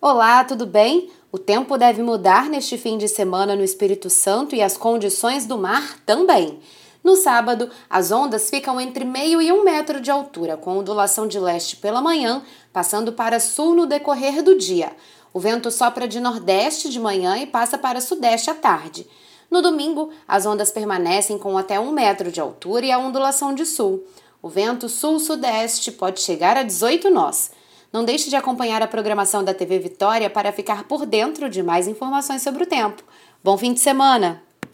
Olá, tudo bem? O tempo deve mudar neste fim de semana no Espírito Santo e as condições do mar também. No sábado, as ondas ficam entre meio e um metro de altura, com ondulação de leste pela manhã, passando para sul no decorrer do dia. O vento sopra de nordeste de manhã e passa para sudeste à tarde. No domingo, as ondas permanecem com até um metro de altura e a ondulação de sul. O vento sul-sudeste pode chegar a 18 nós. Não deixe de acompanhar a programação da TV Vitória para ficar por dentro de mais informações sobre o tempo. Bom fim de semana!